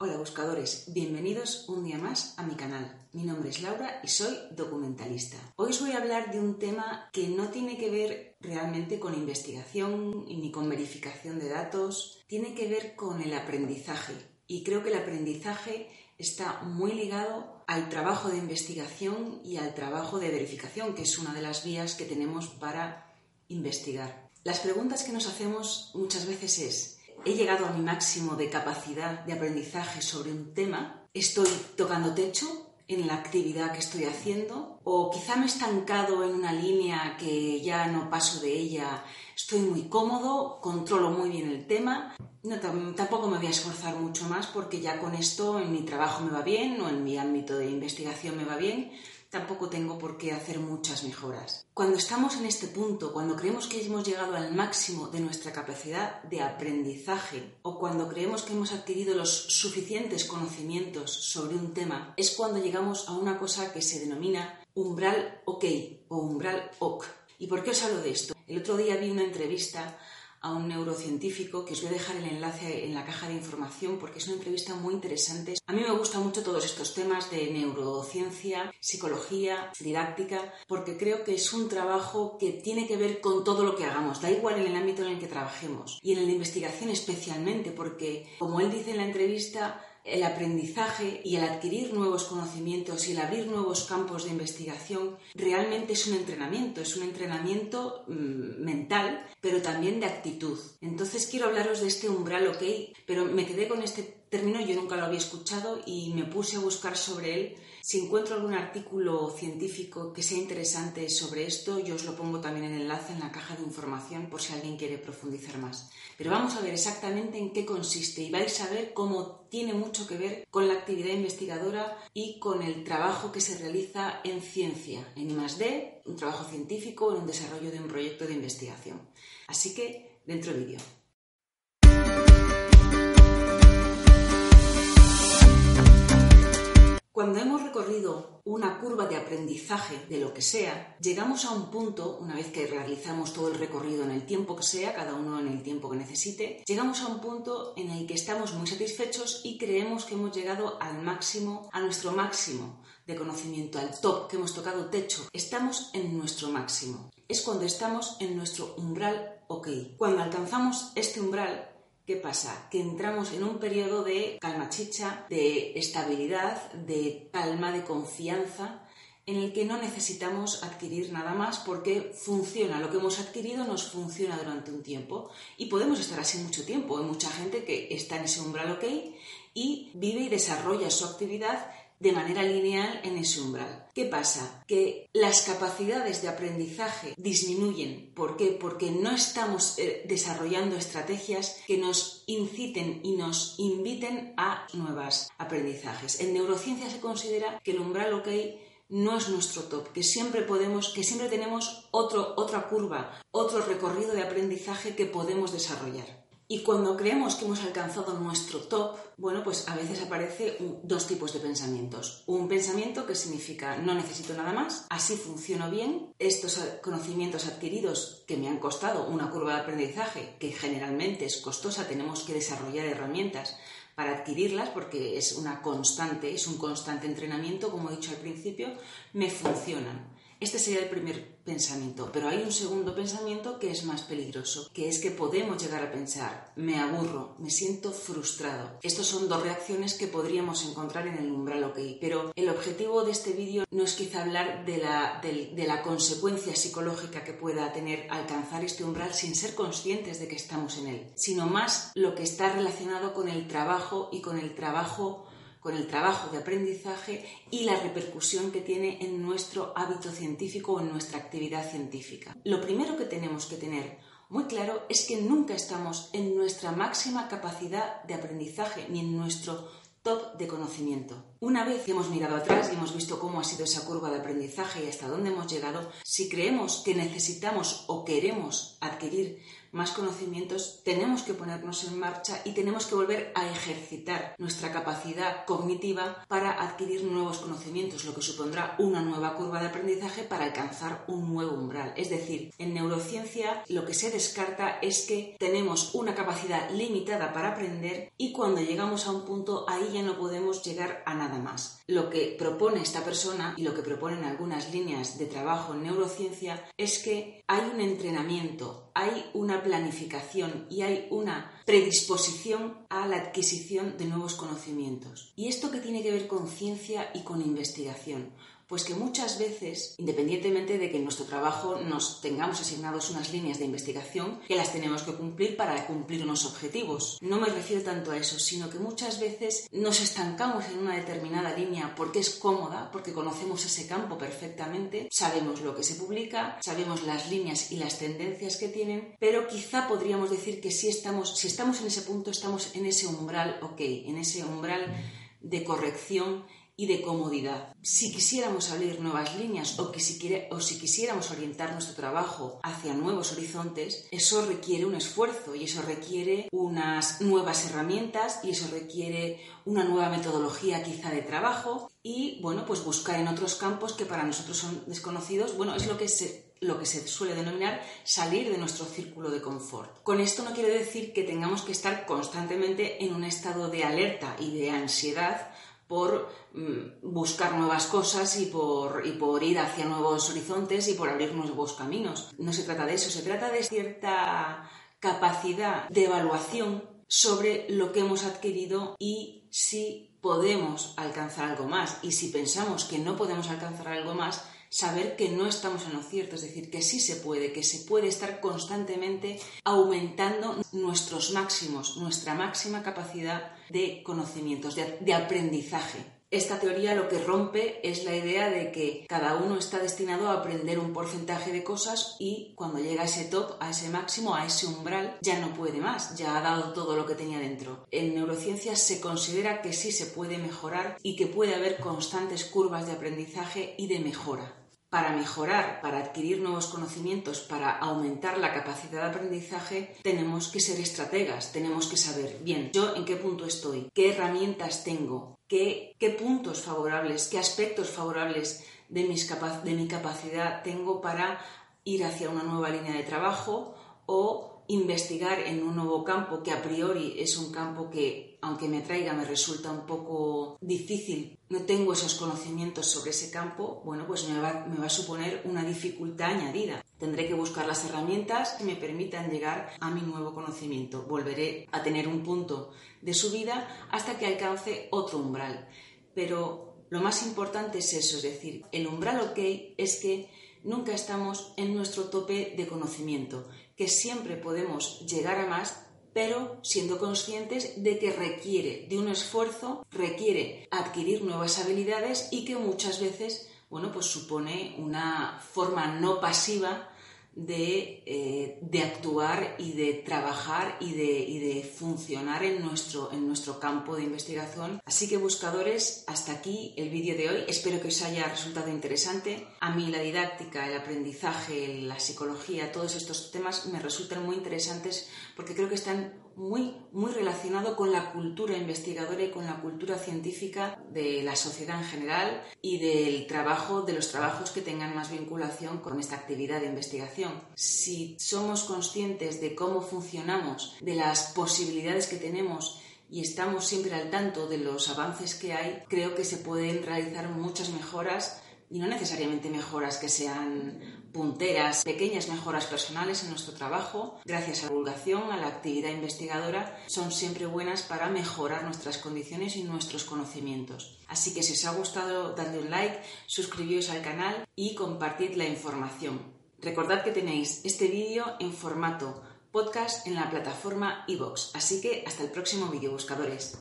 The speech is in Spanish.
Hola buscadores, bienvenidos un día más a mi canal. Mi nombre es Laura y soy documentalista. Hoy os voy a hablar de un tema que no tiene que ver realmente con investigación ni con verificación de datos, tiene que ver con el aprendizaje. Y creo que el aprendizaje está muy ligado al trabajo de investigación y al trabajo de verificación, que es una de las vías que tenemos para investigar. Las preguntas que nos hacemos muchas veces es, ¿he llegado a mi máximo de capacidad de aprendizaje sobre un tema? ¿Estoy tocando techo en la actividad que estoy haciendo? ¿O quizá me he estancado en una línea que ya no paso de ella? Estoy muy cómodo, controlo muy bien el tema. No, tampoco me voy a esforzar mucho más porque ya con esto en mi trabajo me va bien o en mi ámbito de investigación me va bien tampoco tengo por qué hacer muchas mejoras. Cuando estamos en este punto, cuando creemos que hemos llegado al máximo de nuestra capacidad de aprendizaje o cuando creemos que hemos adquirido los suficientes conocimientos sobre un tema, es cuando llegamos a una cosa que se denomina umbral OK o umbral OK. ¿Y por qué os hablo de esto? El otro día vi una entrevista a un neurocientífico, que os voy a dejar el enlace en la caja de información porque es una entrevista muy interesante. A mí me gustan mucho todos estos temas de neurociencia, psicología, didáctica, porque creo que es un trabajo que tiene que ver con todo lo que hagamos, da igual en el ámbito en el que trabajemos y en la investigación especialmente, porque como él dice en la entrevista, el aprendizaje y el adquirir nuevos conocimientos y el abrir nuevos campos de investigación realmente es un entrenamiento, es un entrenamiento mm, mental, pero también de actitud. Entonces quiero hablaros de este umbral, ok, pero me quedé con este término, yo nunca lo había escuchado y me puse a buscar sobre él si encuentro algún artículo científico que sea interesante sobre esto, yo os lo pongo también en enlace en la caja de información por si alguien quiere profundizar más. Pero vamos a ver exactamente en qué consiste y vais a ver cómo tiene mucho que ver con la actividad investigadora y con el trabajo que se realiza en ciencia, en I+D, un trabajo científico, en un desarrollo de un proyecto de investigación. Así que, dentro vídeo. Cuando hemos recorrido una curva de aprendizaje de lo que sea, llegamos a un punto, una vez que realizamos todo el recorrido en el tiempo que sea, cada uno en el tiempo que necesite, llegamos a un punto en el que estamos muy satisfechos y creemos que hemos llegado al máximo, a nuestro máximo de conocimiento, al top, que hemos tocado techo. Estamos en nuestro máximo. Es cuando estamos en nuestro umbral ok. Cuando alcanzamos este umbral, ¿Qué pasa? Que entramos en un periodo de calma chicha, de estabilidad, de calma, de confianza, en el que no necesitamos adquirir nada más porque funciona, lo que hemos adquirido nos funciona durante un tiempo y podemos estar así mucho tiempo. Hay mucha gente que está en ese umbral ok y vive y desarrolla su actividad de manera lineal en ese umbral. ¿Qué pasa? Que las capacidades de aprendizaje disminuyen. ¿Por qué? Porque no estamos eh, desarrollando estrategias que nos inciten y nos inviten a nuevos aprendizajes. En neurociencia se considera que el umbral OK no es nuestro top, que siempre podemos, que siempre tenemos otro, otra curva, otro recorrido de aprendizaje que podemos desarrollar. Y cuando creemos que hemos alcanzado nuestro top, bueno, pues a veces aparece dos tipos de pensamientos. Un pensamiento que significa no necesito nada más, así funciono bien, estos conocimientos adquiridos que me han costado una curva de aprendizaje que generalmente es costosa, tenemos que desarrollar herramientas para adquirirlas porque es una constante, es un constante entrenamiento, como he dicho al principio, me funcionan. Este sería el primer pensamiento, pero hay un segundo pensamiento que es más peligroso, que es que podemos llegar a pensar, me aburro, me siento frustrado. Estos son dos reacciones que podríamos encontrar en el umbral OK, pero el objetivo de este vídeo no es quizá hablar de la, de la consecuencia psicológica que pueda tener alcanzar este umbral sin ser conscientes de que estamos en él, sino más lo que está relacionado con el trabajo y con el trabajo con el trabajo de aprendizaje y la repercusión que tiene en nuestro hábito científico o en nuestra actividad científica. Lo primero que tenemos que tener muy claro es que nunca estamos en nuestra máxima capacidad de aprendizaje ni en nuestro top de conocimiento. Una vez que hemos mirado atrás y hemos visto cómo ha sido esa curva de aprendizaje y hasta dónde hemos llegado, si creemos que necesitamos o queremos adquirir más conocimientos, tenemos que ponernos en marcha y tenemos que volver a ejercitar nuestra capacidad cognitiva para adquirir nuevos conocimientos, lo que supondrá una nueva curva de aprendizaje para alcanzar un nuevo umbral. Es decir, en neurociencia lo que se descarta es que tenemos una capacidad limitada para aprender y cuando llegamos a un punto ahí ya no podemos llegar a nada más. Lo que propone esta persona y lo que proponen algunas líneas de trabajo en neurociencia es que hay un entrenamiento, hay una planificación y hay una predisposición a la adquisición de nuevos conocimientos. ¿Y esto que tiene que ver con ciencia y con investigación? Pues que muchas veces, independientemente de que en nuestro trabajo nos tengamos asignados unas líneas de investigación que las tenemos que cumplir para cumplir unos objetivos. No me refiero tanto a eso, sino que muchas veces nos estancamos en una determinada línea porque es cómoda, porque conocemos ese campo perfectamente, sabemos lo que se publica, sabemos las líneas y las tendencias que tienen, pero quizá podríamos decir que si estamos, si estamos en ese punto, estamos en ese umbral, ok, en ese umbral de corrección y de comodidad. Si quisiéramos abrir nuevas líneas o, si, si quisiéramos orientar nuestro trabajo hacia nuevos horizontes, eso requiere un esfuerzo y eso requiere unas nuevas herramientas y eso requiere una nueva metodología quizá de trabajo y bueno, pues buscar en otros campos que para nosotros son desconocidos, bueno, es lo que se lo que se suele denominar salir de nuestro círculo de confort. Con esto no quiero decir que tengamos que estar constantemente en un estado de alerta y de ansiedad por mm, buscar nuevas cosas y por, y por ir hacia nuevos horizontes y por abrir nuevos caminos. No se trata de eso, se trata de cierta capacidad de evaluación sobre lo que hemos adquirido y si podemos alcanzar algo más. Y si pensamos que no podemos alcanzar algo más, saber que no estamos en lo cierto, es decir, que sí se puede, que se puede estar constantemente aumentando nuestros máximos, nuestra máxima capacidad de conocimientos, de, aprendizaje. Esta teoría lo que rompe es la idea de que cada uno está destinado a aprender un porcentaje de cosas y cuando llega a ese top, a ese máximo, a ese umbral, ya no puede más, ya ha dado todo lo que tenía dentro. En neurociencias se considera que sí se puede mejorar y que puede haber constantes curvas de aprendizaje y de mejora para mejorar, para adquirir nuevos conocimientos, para aumentar la capacidad de aprendizaje, tenemos que ser estrategas, tenemos que saber, bien, yo en qué punto estoy, qué herramientas tengo, qué, puntos favorables, qué aspectos favorables de, de mi capacidad tengo para ir hacia una nueva línea de trabajo o investigar en un nuevo campo que a priori es un campo que, aunque me atraiga, me resulta un poco difícil, no tengo esos conocimientos sobre ese campo, bueno, pues me va, me va a suponer una dificultad añadida. Tendré que buscar las herramientas que me permitan llegar a mi nuevo conocimiento. Volveré a tener un punto de subida hasta que alcance otro umbral. Pero lo más importante es eso, es decir, el umbral ok es que nunca estamos en nuestro tope de conocimiento que siempre podemos llegar a más, pero siendo conscientes de que requiere de un esfuerzo, requiere adquirir nuevas habilidades y que muchas veces, bueno, pues supone una forma no pasiva eh, de, actuar y de trabajar y de, funcionar en nuestro, en nuestro campo de investigación. Así que buscadores, hasta aquí el vídeo de hoy. Espero que os haya resultado interesante. A mí la didáctica, el aprendizaje, la psicología, todos estos temas me resultan muy interesantes porque creo que están muy, muy relacionado con la cultura investigadora y con la cultura científica de la sociedad en general y del trabajo, de los trabajos que tengan más vinculación con esta actividad de investigación. Si somos conscientes de cómo funcionamos, de las posibilidades que tenemos y estamos siempre al tanto de los avances que hay, creo que se pueden realizar muchas mejoras y no necesariamente mejoras que sean punteras, pequeñas mejoras personales en nuestro trabajo, gracias a la divulgación, a la actividad investigadora, son siempre buenas para mejorar nuestras condiciones y nuestros conocimientos. Así que si os ha gustado, dadle un like, suscribíos al canal y compartid la información. Recordad que tenéis este vídeo en formato podcast en la plataforma iVoox, así que hasta el próximo vídeo buscadores.